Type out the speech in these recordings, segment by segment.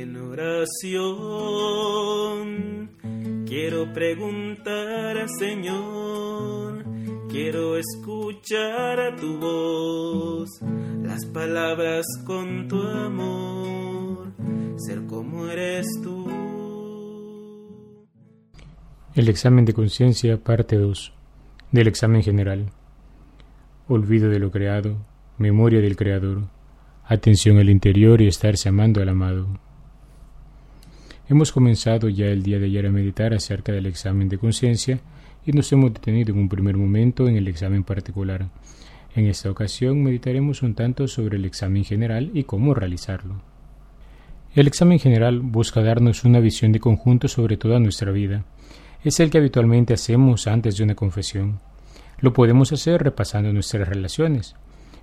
En oración quiero preguntar al Señor, quiero escuchar a tu voz, las palabras con tu amor, ser como eres tú. El examen de conciencia, parte 2, del examen general. Olvido de lo creado, memoria del Creador atención al interior y estarse amando al amado. Hemos comenzado ya el día de ayer a meditar acerca del examen de conciencia y nos hemos detenido en un primer momento en el examen particular. En esta ocasión meditaremos un tanto sobre el examen general y cómo realizarlo. El examen general busca darnos una visión de conjunto sobre toda nuestra vida. Es el que habitualmente hacemos antes de una confesión. Lo podemos hacer repasando nuestras relaciones,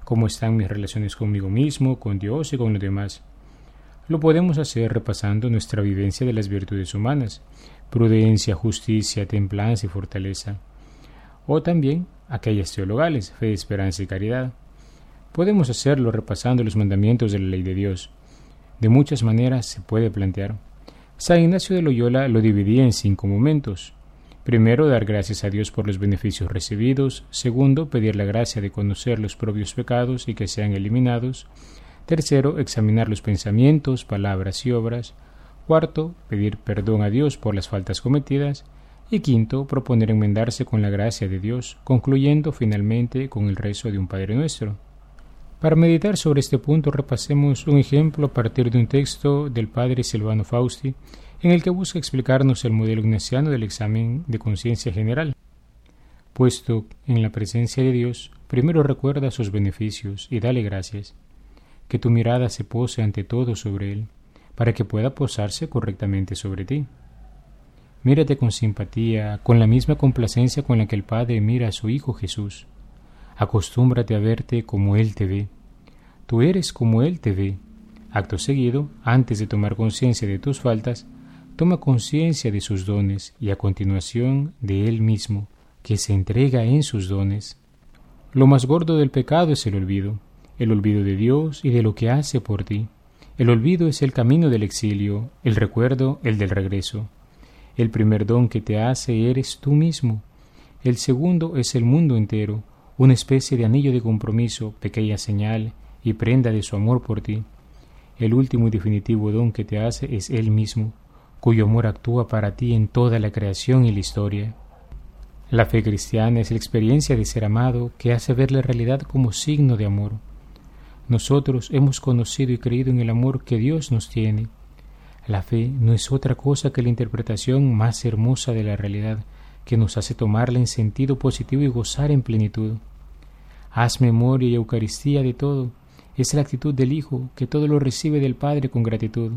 cómo están mis relaciones conmigo mismo, con Dios y con los demás. Lo podemos hacer repasando nuestra vivencia de las virtudes humanas, prudencia, justicia, templanza y fortaleza. O también aquellas teologales, fe, esperanza y caridad. Podemos hacerlo repasando los mandamientos de la ley de Dios. De muchas maneras se puede plantear. San Ignacio de Loyola lo dividía en cinco momentos. Primero, dar gracias a Dios por los beneficios recibidos. Segundo, pedir la gracia de conocer los propios pecados y que sean eliminados. Tercero, examinar los pensamientos, palabras y obras. Cuarto, pedir perdón a Dios por las faltas cometidas. Y quinto, proponer enmendarse con la gracia de Dios, concluyendo finalmente con el rezo de un Padre Nuestro. Para meditar sobre este punto repasemos un ejemplo a partir de un texto del Padre Silvano Fausti en el que busca explicarnos el modelo ignaciano del examen de conciencia general. Puesto en la presencia de Dios, primero recuerda sus beneficios y dale gracias. Que tu mirada se pose ante todo sobre Él, para que pueda posarse correctamente sobre ti. Mírate con simpatía, con la misma complacencia con la que el Padre mira a su Hijo Jesús. Acostúmbrate a verte como Él te ve. Tú eres como Él te ve. Acto seguido, antes de tomar conciencia de tus faltas, toma conciencia de sus dones y a continuación de Él mismo, que se entrega en sus dones. Lo más gordo del pecado es el olvido, el olvido de Dios y de lo que hace por ti. El olvido es el camino del exilio, el recuerdo el del regreso. El primer don que te hace eres tú mismo. El segundo es el mundo entero, una especie de anillo de compromiso, pequeña señal y prenda de su amor por ti. El último y definitivo don que te hace es Él mismo, cuyo amor actúa para ti en toda la creación y la historia. La fe cristiana es la experiencia de ser amado que hace ver la realidad como signo de amor. Nosotros hemos conocido y creído en el amor que Dios nos tiene. La fe no es otra cosa que la interpretación más hermosa de la realidad que nos hace tomarla en sentido positivo y gozar en plenitud. Haz memoria y Eucaristía de todo. Es la actitud del Hijo que todo lo recibe del Padre con gratitud.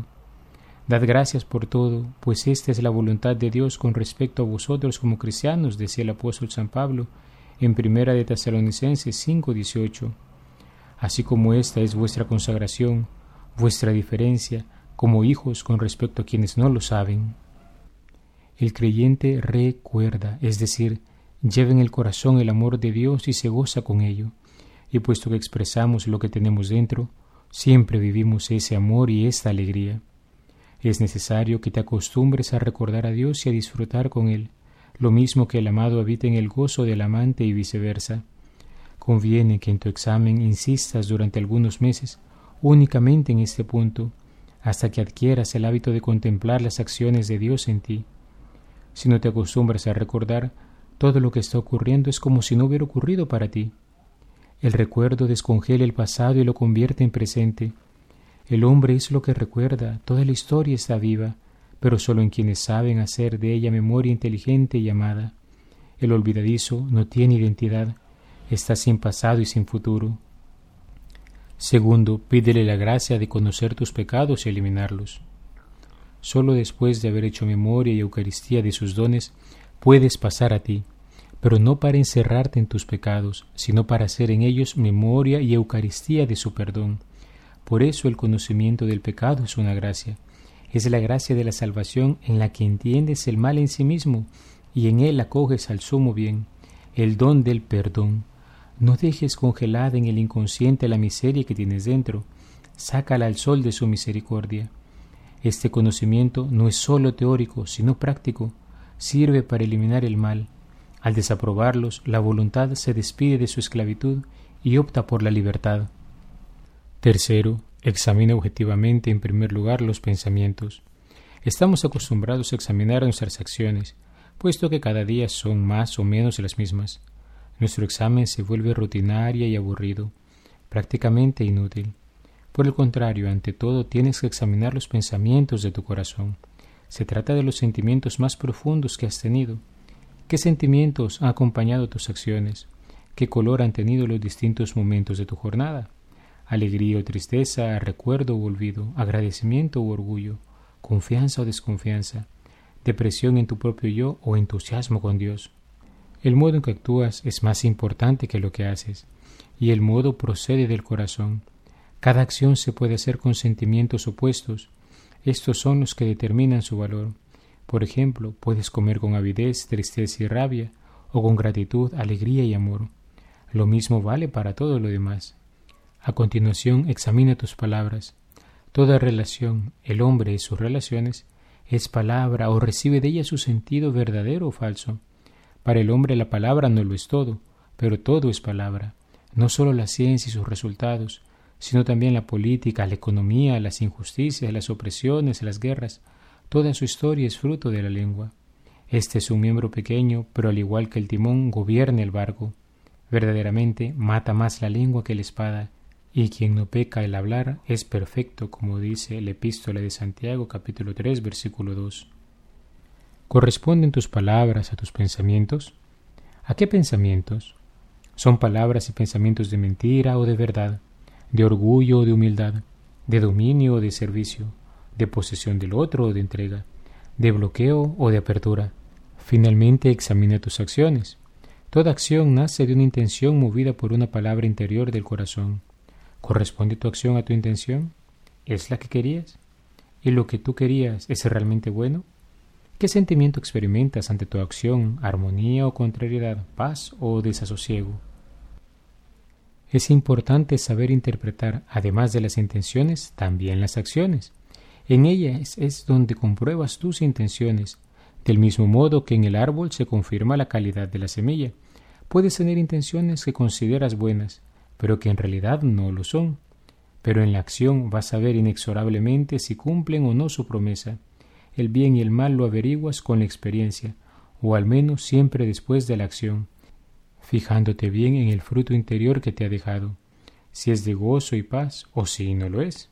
Dad gracias por todo, pues esta es la voluntad de Dios con respecto a vosotros como cristianos, decía el apóstol San Pablo en Primera de Tesalonicenses 5:18. Así como esta es vuestra consagración, vuestra diferencia como hijos con respecto a quienes no lo saben. El creyente recuerda, es decir, lleva en el corazón el amor de Dios y se goza con ello, y puesto que expresamos lo que tenemos dentro, siempre vivimos ese amor y esta alegría. Es necesario que te acostumbres a recordar a Dios y a disfrutar con Él, lo mismo que el amado habita en el gozo del amante y viceversa. Conviene que en tu examen insistas durante algunos meses únicamente en este punto, hasta que adquieras el hábito de contemplar las acciones de Dios en ti. Si no te acostumbras a recordar, todo lo que está ocurriendo es como si no hubiera ocurrido para ti. El recuerdo descongela el pasado y lo convierte en presente, el hombre es lo que recuerda, toda la historia está viva, pero solo en quienes saben hacer de ella memoria inteligente y amada. El olvidadizo no tiene identidad, está sin pasado y sin futuro. Segundo, pídele la gracia de conocer tus pecados y eliminarlos. Solo después de haber hecho memoria y Eucaristía de sus dones, puedes pasar a ti, pero no para encerrarte en tus pecados, sino para hacer en ellos memoria y Eucaristía de su perdón. Por eso el conocimiento del pecado es una gracia. Es la gracia de la salvación en la que entiendes el mal en sí mismo y en él acoges al sumo bien, el don del perdón. No dejes congelada en el inconsciente la miseria que tienes dentro, sácala al sol de su misericordia. Este conocimiento no es sólo teórico, sino práctico, sirve para eliminar el mal. Al desaprobarlos, la voluntad se despide de su esclavitud y opta por la libertad. Tercero, examina objetivamente en primer lugar los pensamientos. Estamos acostumbrados a examinar nuestras acciones, puesto que cada día son más o menos las mismas. Nuestro examen se vuelve rutinaria y aburrido, prácticamente inútil. Por el contrario, ante todo tienes que examinar los pensamientos de tu corazón. Se trata de los sentimientos más profundos que has tenido. ¿Qué sentimientos han acompañado tus acciones? ¿Qué color han tenido los distintos momentos de tu jornada? Alegría o tristeza, recuerdo o olvido, agradecimiento o orgullo, confianza o desconfianza, depresión en tu propio yo o entusiasmo con Dios. El modo en que actúas es más importante que lo que haces, y el modo procede del corazón. Cada acción se puede hacer con sentimientos opuestos. Estos son los que determinan su valor. Por ejemplo, puedes comer con avidez, tristeza y rabia, o con gratitud, alegría y amor. Lo mismo vale para todo lo demás. A continuación, examina tus palabras. Toda relación, el hombre y sus relaciones, es palabra o recibe de ella su sentido verdadero o falso. Para el hombre la palabra no lo es todo, pero todo es palabra, no solo la ciencia y sus resultados, sino también la política, la economía, las injusticias, las opresiones, las guerras. Toda su historia es fruto de la lengua. Este es un miembro pequeño, pero al igual que el timón, gobierna el barco. Verdaderamente mata más la lengua que la espada, y quien no peca el hablar es perfecto, como dice la epístola de Santiago capítulo 3 versículo 2. ¿Corresponden tus palabras a tus pensamientos? ¿A qué pensamientos? ¿Son palabras y pensamientos de mentira o de verdad, de orgullo o de humildad, de dominio o de servicio, de posesión del otro o de entrega, de bloqueo o de apertura? Finalmente examina tus acciones. Toda acción nace de una intención movida por una palabra interior del corazón. ¿Corresponde tu acción a tu intención? ¿Es la que querías? ¿Y lo que tú querías es realmente bueno? ¿Qué sentimiento experimentas ante tu acción? ¿Armonía o contrariedad? ¿Paz o desasosiego? Es importante saber interpretar, además de las intenciones, también las acciones. En ellas es donde compruebas tus intenciones, del mismo modo que en el árbol se confirma la calidad de la semilla. Puedes tener intenciones que consideras buenas, pero que en realidad no lo son. Pero en la acción vas a ver inexorablemente si cumplen o no su promesa. El bien y el mal lo averiguas con la experiencia, o al menos siempre después de la acción, fijándote bien en el fruto interior que te ha dejado, si es de gozo y paz o si no lo es.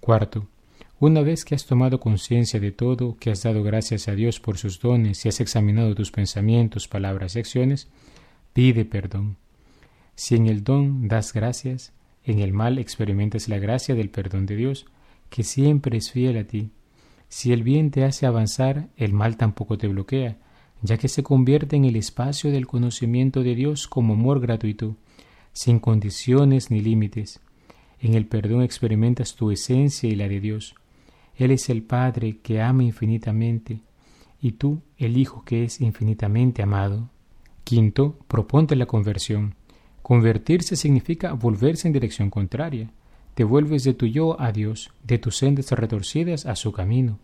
Cuarto, una vez que has tomado conciencia de todo, que has dado gracias a Dios por sus dones y has examinado tus pensamientos, palabras y acciones, pide perdón. Si en el don das gracias, en el mal experimentas la gracia del perdón de Dios, que siempre es fiel a ti. Si el bien te hace avanzar, el mal tampoco te bloquea, ya que se convierte en el espacio del conocimiento de Dios como amor gratuito, sin condiciones ni límites. En el perdón experimentas tu esencia y la de Dios. Él es el Padre que ama infinitamente, y tú el Hijo que es infinitamente amado. Quinto, proponte la conversión. Convertirse significa volverse en dirección contraria. Te vuelves de tu yo a Dios, de tus sendas retorcidas a su camino.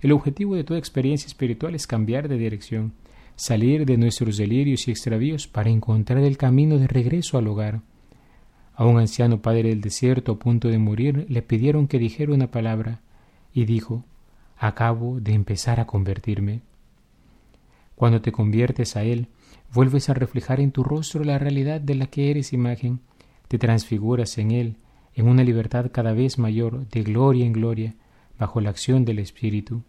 El objetivo de toda experiencia espiritual es cambiar de dirección, salir de nuestros delirios y extravíos para encontrar el camino de regreso al hogar. A un anciano padre del desierto a punto de morir le pidieron que dijera una palabra, y dijo, Acabo de empezar a convertirme. Cuando te conviertes a Él, vuelves a reflejar en tu rostro la realidad de la que eres imagen, te transfiguras en él, en una libertad cada vez mayor, de gloria en gloria, bajo la acción del Espíritu.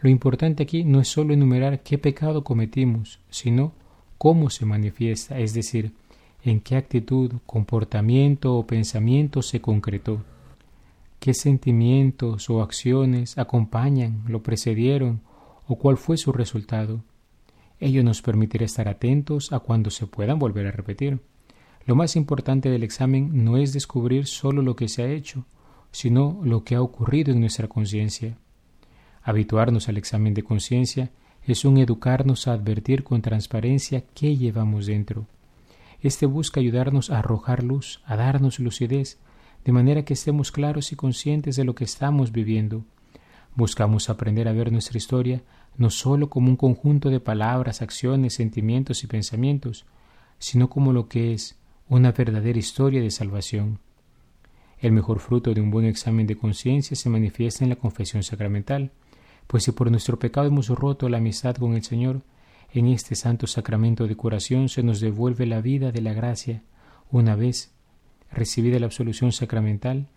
Lo importante aquí no es sólo enumerar qué pecado cometimos, sino cómo se manifiesta, es decir, en qué actitud, comportamiento o pensamiento se concretó, qué sentimientos o acciones acompañan, lo precedieron o cuál fue su resultado. Ello nos permitirá estar atentos a cuando se puedan volver a repetir. Lo más importante del examen no es descubrir solo lo que se ha hecho, sino lo que ha ocurrido en nuestra conciencia. Habituarnos al examen de conciencia es un educarnos a advertir con transparencia qué llevamos dentro. Este busca ayudarnos a arrojar luz, a darnos lucidez, de manera que estemos claros y conscientes de lo que estamos viviendo. Buscamos aprender a ver nuestra historia no sólo como un conjunto de palabras, acciones, sentimientos y pensamientos, sino como lo que es una verdadera historia de salvación. El mejor fruto de un buen examen de conciencia se manifiesta en la confesión sacramental, pues si por nuestro pecado hemos roto la amistad con el Señor, en este santo sacramento de curación se nos devuelve la vida de la gracia. Una vez recibida la absolución sacramental,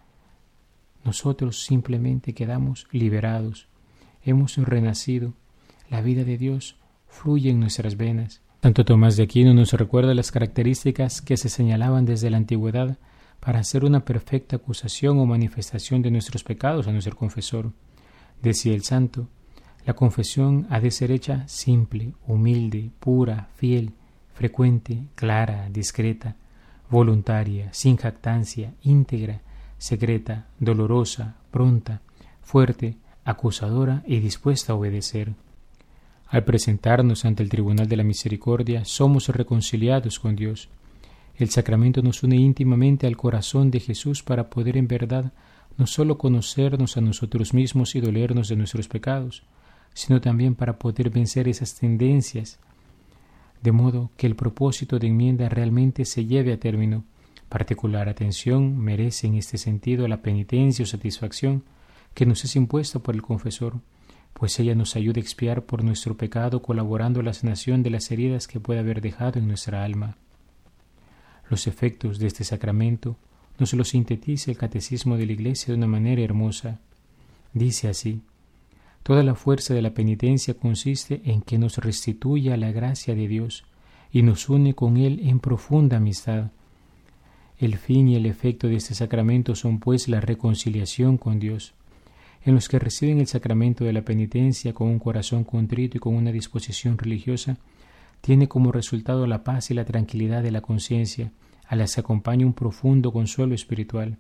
nosotros simplemente quedamos liberados, hemos renacido, la vida de Dios fluye en nuestras venas. Santo Tomás de Aquino nos recuerda las características que se señalaban desde la antigüedad para hacer una perfecta acusación o manifestación de nuestros pecados a nuestro confesor. Decía el santo, la confesión ha de ser hecha simple, humilde, pura, fiel, frecuente, clara, discreta, voluntaria, sin jactancia, íntegra, secreta, dolorosa, pronta, fuerte, acusadora y dispuesta a obedecer. Al presentarnos ante el tribunal de la misericordia, somos reconciliados con Dios. El sacramento nos une íntimamente al corazón de Jesús para poder en verdad no sólo conocernos a nosotros mismos y dolernos de nuestros pecados, sino también para poder vencer esas tendencias, de modo que el propósito de enmienda realmente se lleve a término. Particular atención merece en este sentido la penitencia o satisfacción que nos es impuesta por el confesor, pues ella nos ayuda a expiar por nuestro pecado colaborando a la sanación de las heridas que puede haber dejado en nuestra alma. Los efectos de este sacramento nos lo sintetiza el Catecismo de la Iglesia de una manera hermosa. Dice así, Toda la fuerza de la penitencia consiste en que nos restituye a la gracia de Dios y nos une con Él en profunda amistad. El fin y el efecto de este sacramento son pues la reconciliación con Dios. En los que reciben el sacramento de la penitencia con un corazón contrito y con una disposición religiosa, tiene como resultado la paz y la tranquilidad de la conciencia, a las acompaña un profundo consuelo espiritual.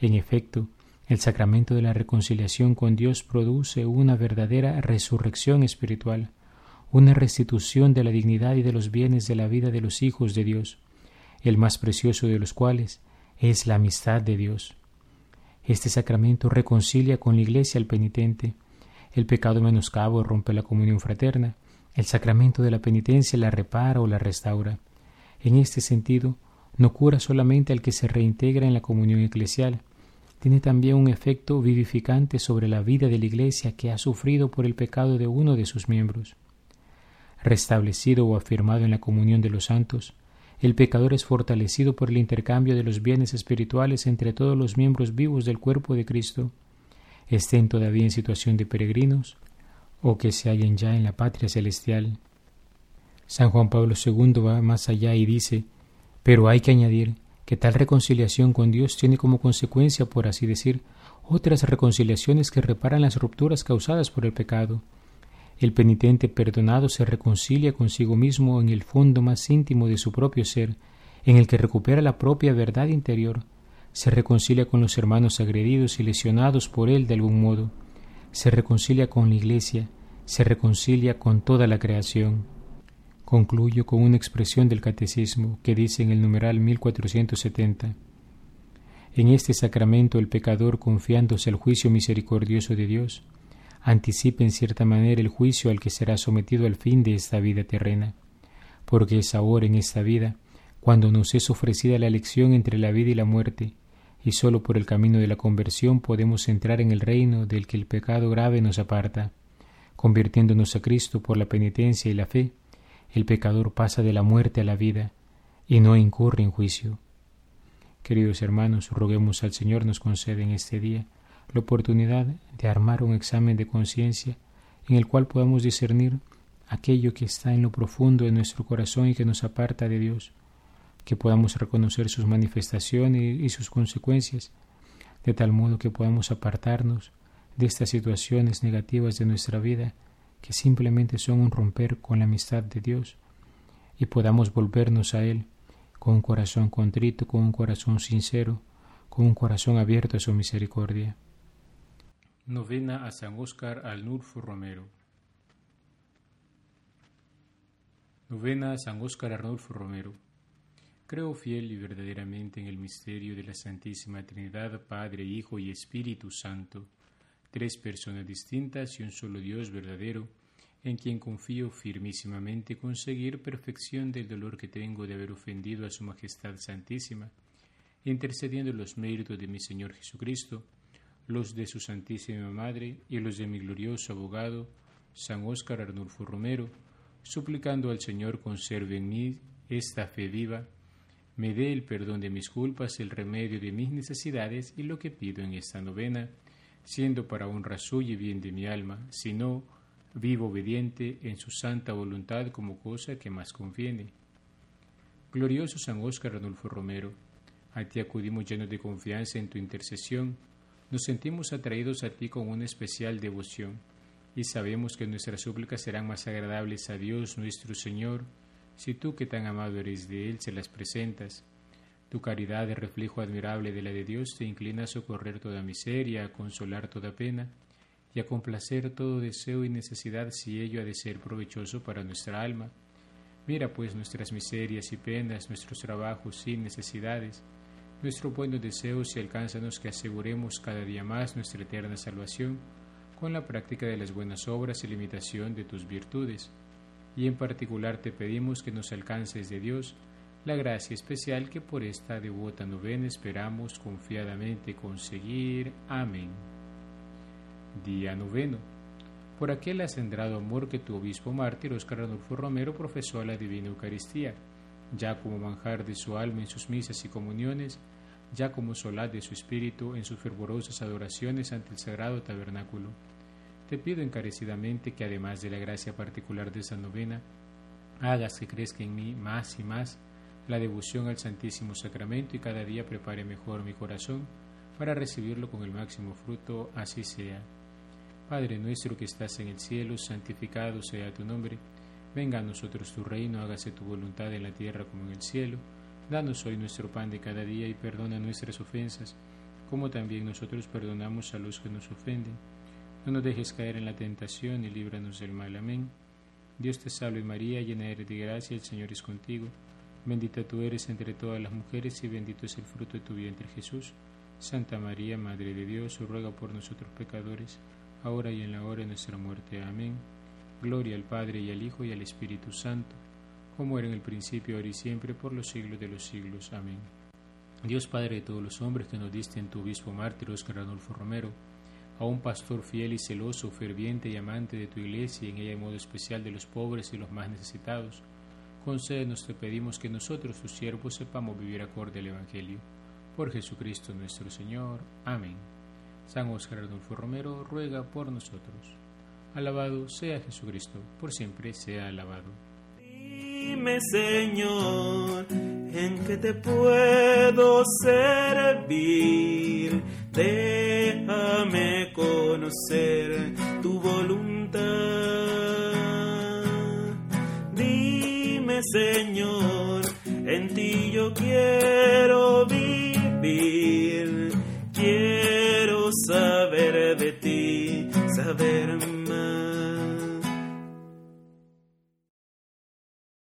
En efecto, el sacramento de la reconciliación con Dios produce una verdadera resurrección espiritual, una restitución de la dignidad y de los bienes de la vida de los hijos de Dios, el más precioso de los cuales es la amistad de Dios. Este sacramento reconcilia con la Iglesia al penitente, el pecado menoscabo rompe la comunión fraterna, el sacramento de la penitencia la repara o la restaura. En este sentido, no cura solamente al que se reintegra en la comunión eclesial, tiene también un efecto vivificante sobre la vida de la Iglesia que ha sufrido por el pecado de uno de sus miembros. Restablecido o afirmado en la comunión de los santos, el pecador es fortalecido por el intercambio de los bienes espirituales entre todos los miembros vivos del cuerpo de Cristo, estén todavía en situación de peregrinos o que se hallen ya en la patria celestial. San Juan Pablo II va más allá y dice, pero hay que añadir que tal reconciliación con Dios tiene como consecuencia, por así decir, otras reconciliaciones que reparan las rupturas causadas por el pecado. El penitente perdonado se reconcilia consigo mismo en el fondo más íntimo de su propio ser, en el que recupera la propia verdad interior, se reconcilia con los hermanos agredidos y lesionados por él de algún modo, se reconcilia con la Iglesia, se reconcilia con toda la creación. Concluyo con una expresión del Catecismo que dice en el numeral 1470 En este sacramento el pecador, confiándose al juicio misericordioso de Dios, anticipa en cierta manera el juicio al que será sometido al fin de esta vida terrena, porque es ahora en esta vida cuando nos es ofrecida la elección entre la vida y la muerte, y sólo por el camino de la conversión podemos entrar en el reino del que el pecado grave nos aparta. Convirtiéndonos a Cristo por la penitencia y la fe, el pecador pasa de la muerte a la vida y no incurre en juicio. Queridos hermanos, roguemos al Señor nos conceda en este día la oportunidad de armar un examen de conciencia en el cual podamos discernir aquello que está en lo profundo de nuestro corazón y que nos aparta de Dios, que podamos reconocer sus manifestaciones y sus consecuencias, de tal modo que podamos apartarnos de estas situaciones negativas de nuestra vida que simplemente son un romper con la amistad de Dios y podamos volvernos a Él con un corazón contrito, con un corazón sincero, con un corazón abierto a su misericordia. Novena a San Óscar Arnulfo Romero. Novena a San Óscar Arnulfo Romero. Creo fiel y verdaderamente en el misterio de la Santísima Trinidad, Padre, Hijo y Espíritu Santo, tres personas distintas y un solo Dios verdadero, en quien confío firmísimamente conseguir perfección del dolor que tengo de haber ofendido a Su Majestad Santísima, intercediendo los méritos de mi Señor Jesucristo, los de su Santísima Madre y los de mi glorioso abogado, San Óscar Arnulfo Romero, suplicando al Señor conserve en mí esta fe viva, me dé el perdón de mis culpas, el remedio de mis necesidades y lo que pido en esta novena, siendo para honra suya y bien de mi alma, si no, vivo obediente en su santa voluntad como cosa que más conviene. Glorioso San Óscar Ranulfo Romero, a ti acudimos llenos de confianza en tu intercesión, nos sentimos atraídos a ti con una especial devoción, y sabemos que nuestras súplicas serán más agradables a Dios nuestro Señor, si tú que tan amado eres de Él se las presentas. Tu caridad de reflejo admirable de la de Dios te inclina a socorrer toda miseria, a consolar toda pena y a complacer todo deseo y necesidad si ello ha de ser provechoso para nuestra alma. Mira pues nuestras miserias y penas, nuestros trabajos y necesidades, nuestros buenos deseos y alcánzanos que aseguremos cada día más nuestra eterna salvación con la práctica de las buenas obras y la imitación de tus virtudes. Y en particular te pedimos que nos alcances de Dios la gracia especial que por esta devota novena esperamos confiadamente conseguir. Amén. Día noveno. Por aquel acendrado amor que tu obispo mártir Oscar Adolfo Romero profesó a la Divina Eucaristía, ya como manjar de su alma en sus misas y comuniones, ya como solaz de su espíritu en sus fervorosas adoraciones ante el sagrado tabernáculo. Te pido encarecidamente que además de la gracia particular de esa novena, hagas que crezca en mí más y más la devoción al Santísimo Sacramento y cada día prepare mejor mi corazón para recibirlo con el máximo fruto, así sea. Padre nuestro que estás en el cielo, santificado sea tu nombre, venga a nosotros tu reino, hágase tu voluntad en la tierra como en el cielo, danos hoy nuestro pan de cada día y perdona nuestras ofensas, como también nosotros perdonamos a los que nos ofenden. No nos dejes caer en la tentación y líbranos del mal. Amén. Dios te salve María, llena eres de gracia, el Señor es contigo. Bendita tú eres entre todas las mujeres y bendito es el fruto de tu vientre Jesús. Santa María, Madre de Dios, ruega por nosotros pecadores, ahora y en la hora de nuestra muerte. Amén. Gloria al Padre y al Hijo y al Espíritu Santo, como era en el principio, ahora y siempre, por los siglos de los siglos. Amén. Dios Padre de todos los hombres que nos diste en tu obispo mártir Oscar Adolfo Romero, a un pastor fiel y celoso, ferviente y amante de tu iglesia y en ella de modo especial de los pobres y los más necesitados, concédenos te pedimos que nosotros, tus siervos, sepamos vivir acorde al Evangelio. Por Jesucristo nuestro Señor. Amén. San Óscar Adolfo Romero ruega por nosotros. Alabado sea Jesucristo, por siempre sea alabado. Dime, Señor, en qué te puedo servir. Déjame conocer tu voluntad. Señor, en ti yo quiero vivir, quiero saber